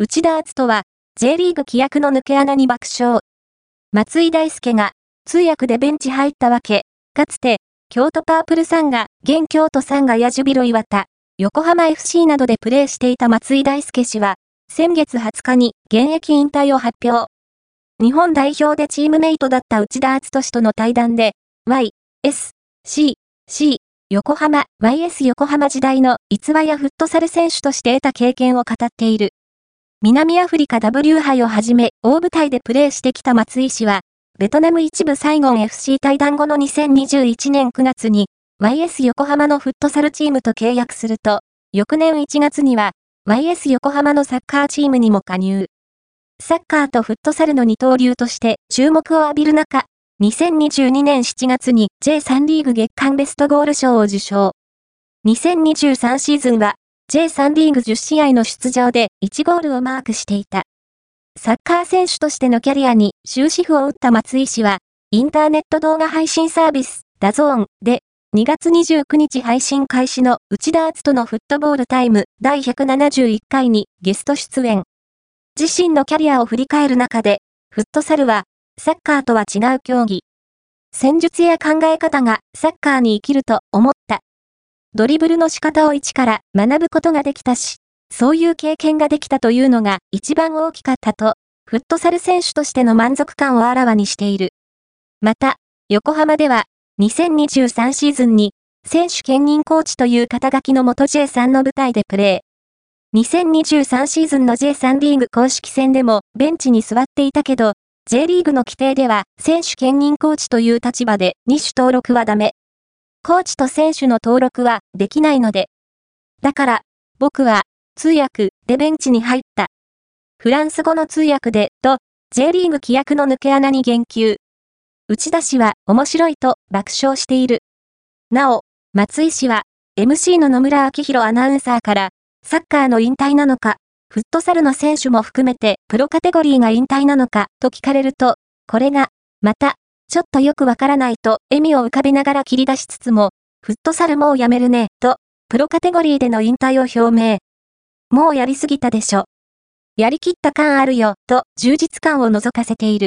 内田篤人は、J リーグ規約の抜け穴に爆笑。松井大輔が、通訳でベンチ入ったわけ。かつて、京都パープルさんが、現京都さんが矢ジュビロ岩田、横浜 FC などでプレーしていた松井大輔氏は、先月20日に現役引退を発表。日本代表でチームメイトだった内田篤人氏との対談で、Y、S、C、C、横浜、YS 横浜時代の逸話やフットサル選手として得た経験を語っている。南アフリカ W 杯をはじめ、大舞台でプレーしてきた松井氏は、ベトナム一部サイゴン FC 対談後の2021年9月に、YS 横浜のフットサルチームと契約すると、翌年1月には、YS 横浜のサッカーチームにも加入。サッカーとフットサルの二刀流として注目を浴びる中、2022年7月に J3 リーグ月間ベストゴール賞を受賞。2023シーズンは J3 リーグ10試合の出場で1ゴールをマークしていた。サッカー選手としてのキャリアに終止符を打った松井氏は、インターネット動画配信サービス、ダゾーンで、2月29日配信開始の内田篤人のフットボールタイム第171回にゲスト出演。自身のキャリアを振り返る中で、フットサルは、サッカーとは違う競技。戦術や考え方がサッカーに生きると思った。ドリブルの仕方を一から学ぶことができたし、そういう経験ができたというのが一番大きかったと、フットサル選手としての満足感をあらわにしている。また、横浜では、2023シーズンに、選手兼任コーチという肩書きの元 J3 の舞台でプレー。2023シーズンの J3 リーグ公式戦でもベンチに座っていたけど、J リーグの規定では選手兼任コーチという立場で2種登録はダメ。コーチと選手の登録はできないので。だから、僕は通訳でベンチに入った。フランス語の通訳で、と、J リーグ規約の抜け穴に言及。内田氏は面白いと爆笑している。なお、松井氏は、MC の野村明宏アナウンサーから、サッカーの引退なのか、フットサルの選手も含めてプロカテゴリーが引退なのかと聞かれると、これが、また、ちょっとよくわからないと笑みを浮かべながら切り出しつつも、フットサルもうやめるね、と、プロカテゴリーでの引退を表明。もうやりすぎたでしょ。やりきった感あるよ、と充実感を覗かせている。